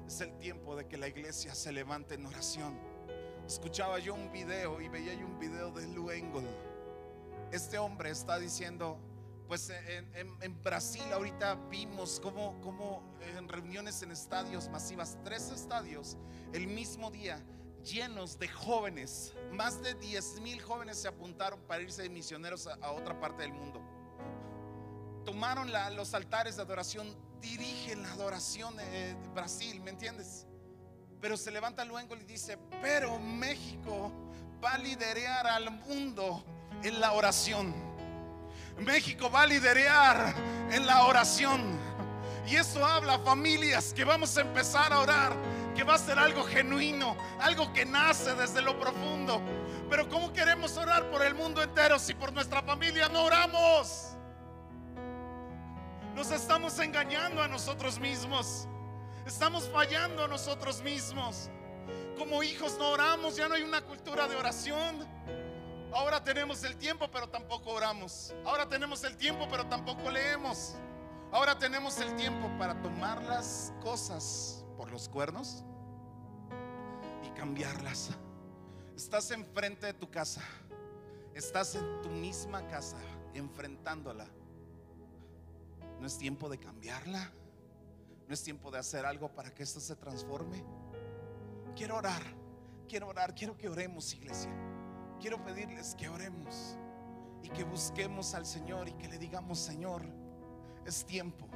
Es el tiempo de que la iglesia se levante en oración. Escuchaba yo un video y veía yo un video de Lou Engle. Este hombre está diciendo, pues en, Brasil ahorita vimos como, como en reuniones en estadios masivas, tres estadios, el mismo día, llenos de jóvenes. Más de 10 mil jóvenes se apuntaron para irse de misioneros a, otra parte del mundo. Tomaron los altares de adoración, dirigen la adoración de, Brasil, ¿me entiendes? Pero se levanta luego y dice, pero México va a liderar al mundo en la oración. México va a liderar en la oración. Y eso habla familias que vamos a empezar a orar que va a ser algo genuino, algo que nace desde lo profundo. Pero ¿cómo queremos orar por el mundo entero si por nuestra familia no oramos? Nos estamos engañando a nosotros mismos. Estamos fallando a nosotros mismos. Como hijos no oramos, ya no hay una cultura de oración. Ahora tenemos el tiempo, pero tampoco oramos. Ahora tenemos el tiempo, pero tampoco leemos. Ahora tenemos el tiempo para tomar las cosas por los cuernos y cambiarlas. Estás enfrente de tu casa, estás en tu misma casa enfrentándola. No es tiempo de cambiarla, no es tiempo de hacer algo para que esto se transforme. Quiero orar, quiero orar, quiero que oremos, iglesia. Quiero pedirles que oremos y que busquemos al Señor y que le digamos, Señor, es tiempo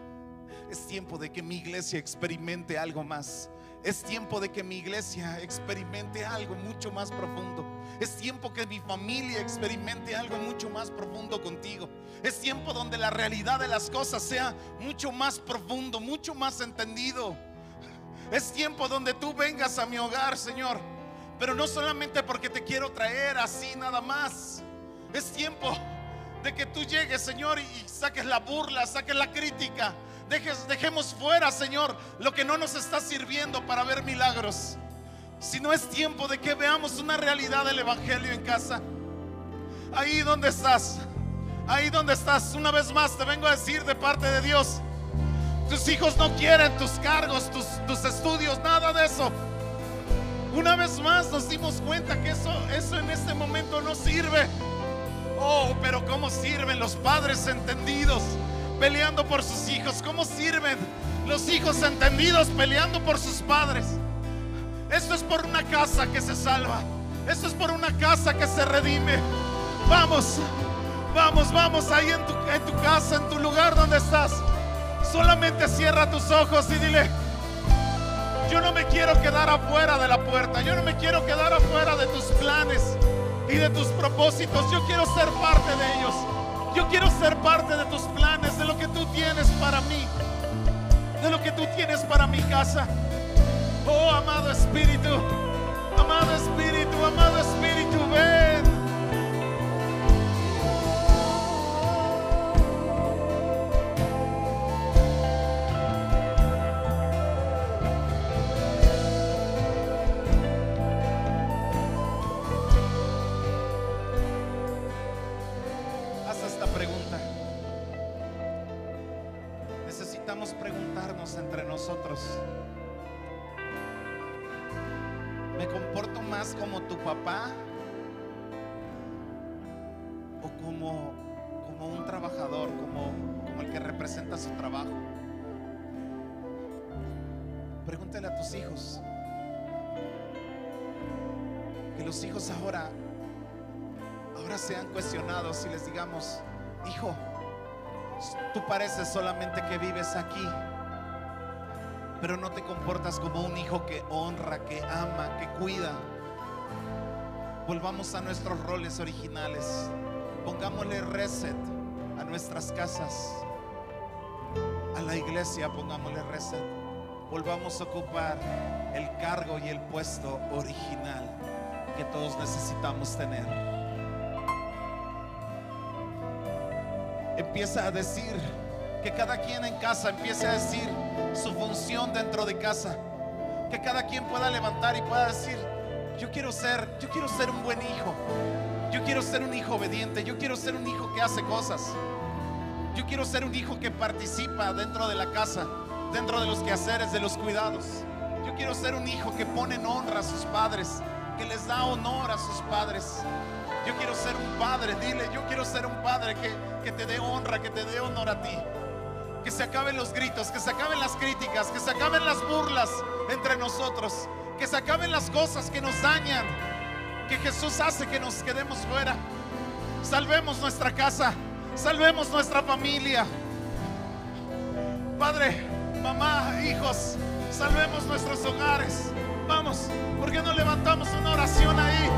es tiempo de que mi iglesia experimente algo más. Es tiempo de que mi iglesia experimente algo mucho más profundo. Es tiempo que mi familia experimente algo mucho más profundo contigo. Es tiempo donde la realidad de las cosas sea mucho más profundo, mucho más entendido. Es tiempo donde tú vengas a mi hogar, Señor. Pero no solamente porque te quiero traer así nada más. Es tiempo de que tú llegues, Señor, y saques la burla, saques la crítica, dejemos fuera, Señor, lo que no nos está sirviendo para ver milagros. Si no es tiempo de que veamos una realidad del Evangelio en casa. Ahí donde estás, ahí donde estás, una vez más te vengo a decir de parte de Dios. Tus hijos no quieren tus cargos, tus, tus estudios, nada de eso. Una vez más nos dimos cuenta que eso, eso en este momento no sirve. Oh, pero ¿cómo sirven los padres entendidos? Peleando por sus hijos? ¿Cómo sirven los hijos entendidos peleando por sus padres? Esto es por una casa que se salva. Esto es por una casa que se redime. Vamos, vamos, vamos ahí en tu, en tu casa, en tu lugar donde estás. Solamente cierra tus ojos y dile, yo no me quiero quedar afuera de la puerta. Yo no me quiero quedar afuera de tus planes y de tus propósitos. Yo quiero ser parte de ellos. Yo quiero ser parte de tus planes, de lo que tú tienes para mí, de lo que tú tienes para mi casa. Oh, amado Espíritu, amado Espíritu, amado Espíritu, ven. Pregúntale a tus hijos. Que los hijos ahora, ahora sean cuestionados y les digamos, hijo, tú pareces solamente que vives aquí, pero no te comportas como un hijo que honra, que ama, que cuida. Volvamos a nuestros roles originales. Pongámosle reset a nuestras casas. A la iglesia pongámosle reset. Volvamos a ocupar el cargo y el puesto original que todos necesitamos tener. Empieza a decir que cada quien en casa empiece a decir su función dentro de casa. Que cada quien pueda levantar y pueda decir, yo quiero ser, yo quiero ser un buen hijo. Yo quiero ser un hijo obediente, yo quiero ser un hijo que hace cosas. Yo quiero ser un hijo que participa dentro de la casa, dentro de los quehaceres, de los cuidados. Yo quiero ser un hijo que pone en honra a sus padres, que les da honor a sus padres. Yo quiero ser un padre, dile, yo quiero ser un padre que, que te dé honra, que te dé honor a ti. Que se acaben los gritos, que se acaben las críticas, que se acaben las burlas entre nosotros, que se acaben las cosas que nos dañan, que Jesús hace que nos quedemos fuera. Salvemos nuestra casa, salvemos nuestra familia. Padre, mamá, hijos, salvemos nuestros hogares. Vamos, ¿por qué no levantamos una oración ahí?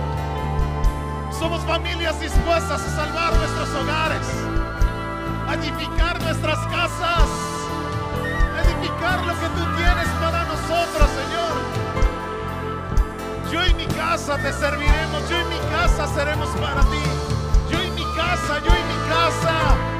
Somos familias dispuestas a salvar nuestros hogares, a edificar nuestras casas, a edificar lo que tú tienes para nosotros, Señor. Yo y mi casa te serviremos, yo y mi casa seremos para ti. Yo y mi casa, yo y mi casa.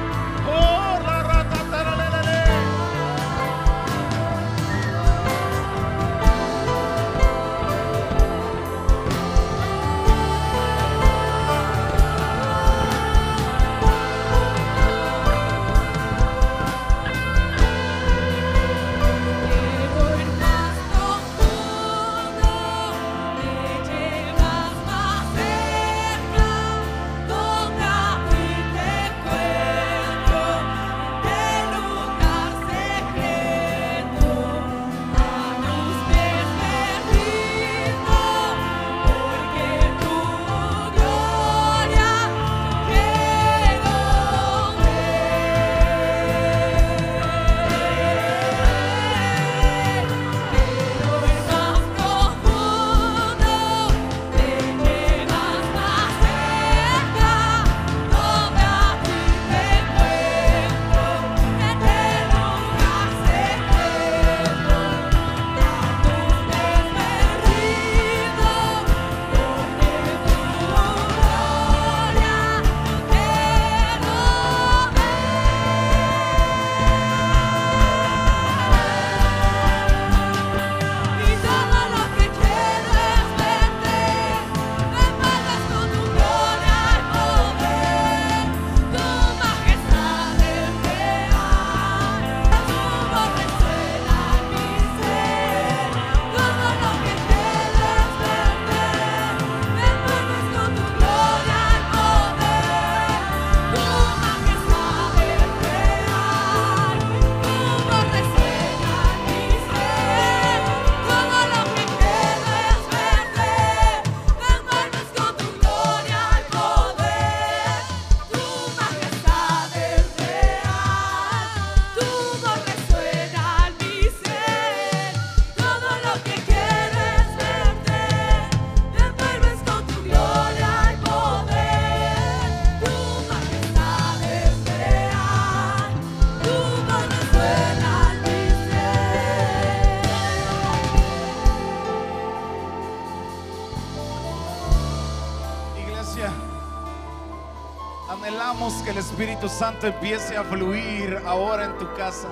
Espíritu Santo empiece a fluir ahora en tu casa.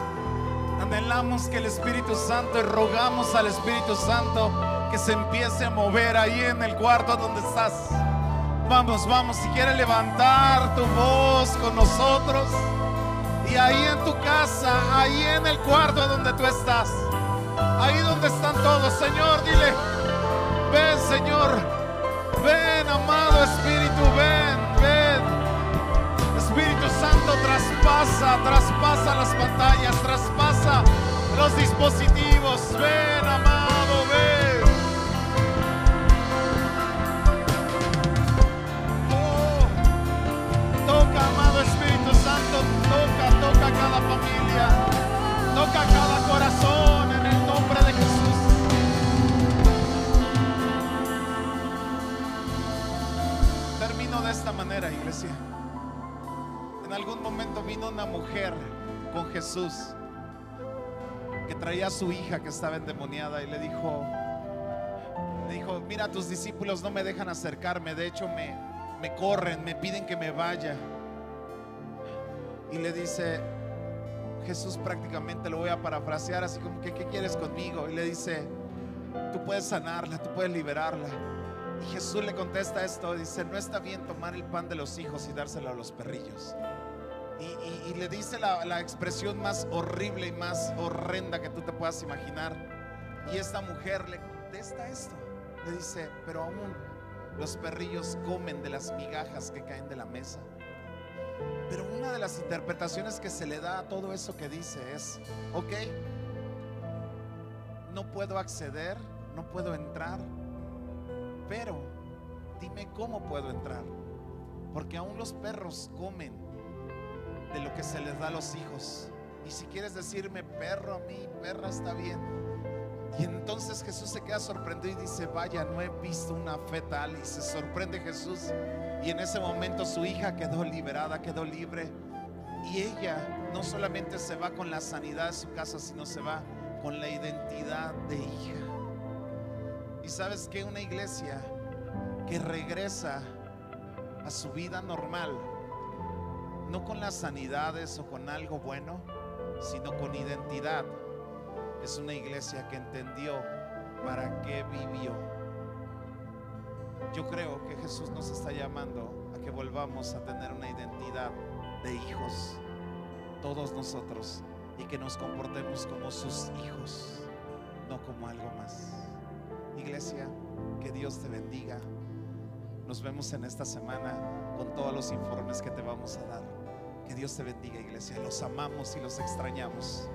Anhelamos que el Espíritu Santo y rogamos al Espíritu Santo que se empiece a mover ahí en el cuarto donde estás. Vamos, vamos, si quieres levantar tu voz con nosotros. Y ahí en tu casa, ahí en el cuarto donde tú estás. Ahí donde están todos, Señor, dile. Ven, Señor. Traspasa, traspasa las pantallas, traspasa los dispositivos. Ven, amado, ven. Oh, toca, amado Espíritu Santo, toca, toca cada familia, toca cada corazón en el nombre de Jesús. Termino de esta manera, iglesia. Algún momento vino una mujer con Jesús que traía a su hija que estaba endemoniada y le dijo, le dijo, mira, tus discípulos no me dejan acercarme, de hecho me, me corren, me piden que me vaya. Y le dice, Jesús prácticamente lo voy a parafrasear así como que, ¿qué quieres conmigo? Y le dice, tú puedes sanarla, tú puedes liberarla. Y Jesús le contesta esto, dice, no está bien tomar el pan de los hijos y dárselo a los perrillos. Y, le dice la, la expresión más horrible y más horrenda que tú te puedas imaginar. Y esta mujer le contesta esto. Le dice, pero aún los perrillos comen de las migajas que caen de la mesa. Pero una de las interpretaciones que se le da a todo eso que dice es, ok, no puedo acceder, no puedo entrar, pero dime cómo puedo entrar. Porque aún los perros comen de lo que se les da a los hijos. Y si quieres decirme perro a mí, perra está bien. Y entonces Jesús se queda sorprendido y dice, vaya, no he visto una fe tal. Y se sorprende Jesús. Y en ese momento su hija quedó liberada, quedó libre. Y ella no solamente se va con la sanidad de su casa, sino se va con la identidad de hija. Y sabes que una iglesia que regresa a su vida normal, no con las sanidades o con algo bueno, sino con identidad, es una iglesia que entendió para qué vivió. Yo creo que Jesús nos está llamando a que volvamos a tener una identidad de hijos, todos nosotros, y que nos comportemos como sus hijos, no como algo más. Iglesia, que Dios te bendiga. Nos vemos en esta semana con todos los informes que te vamos a dar. Que Dios te bendiga, iglesia. Los amamos y los extrañamos.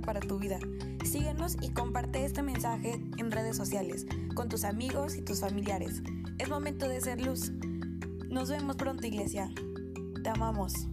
para tu vida. Síguenos y comparte este mensaje en redes sociales, con tus amigos y tus familiares. Es momento de ser luz. Nos vemos pronto, iglesia. Te amamos.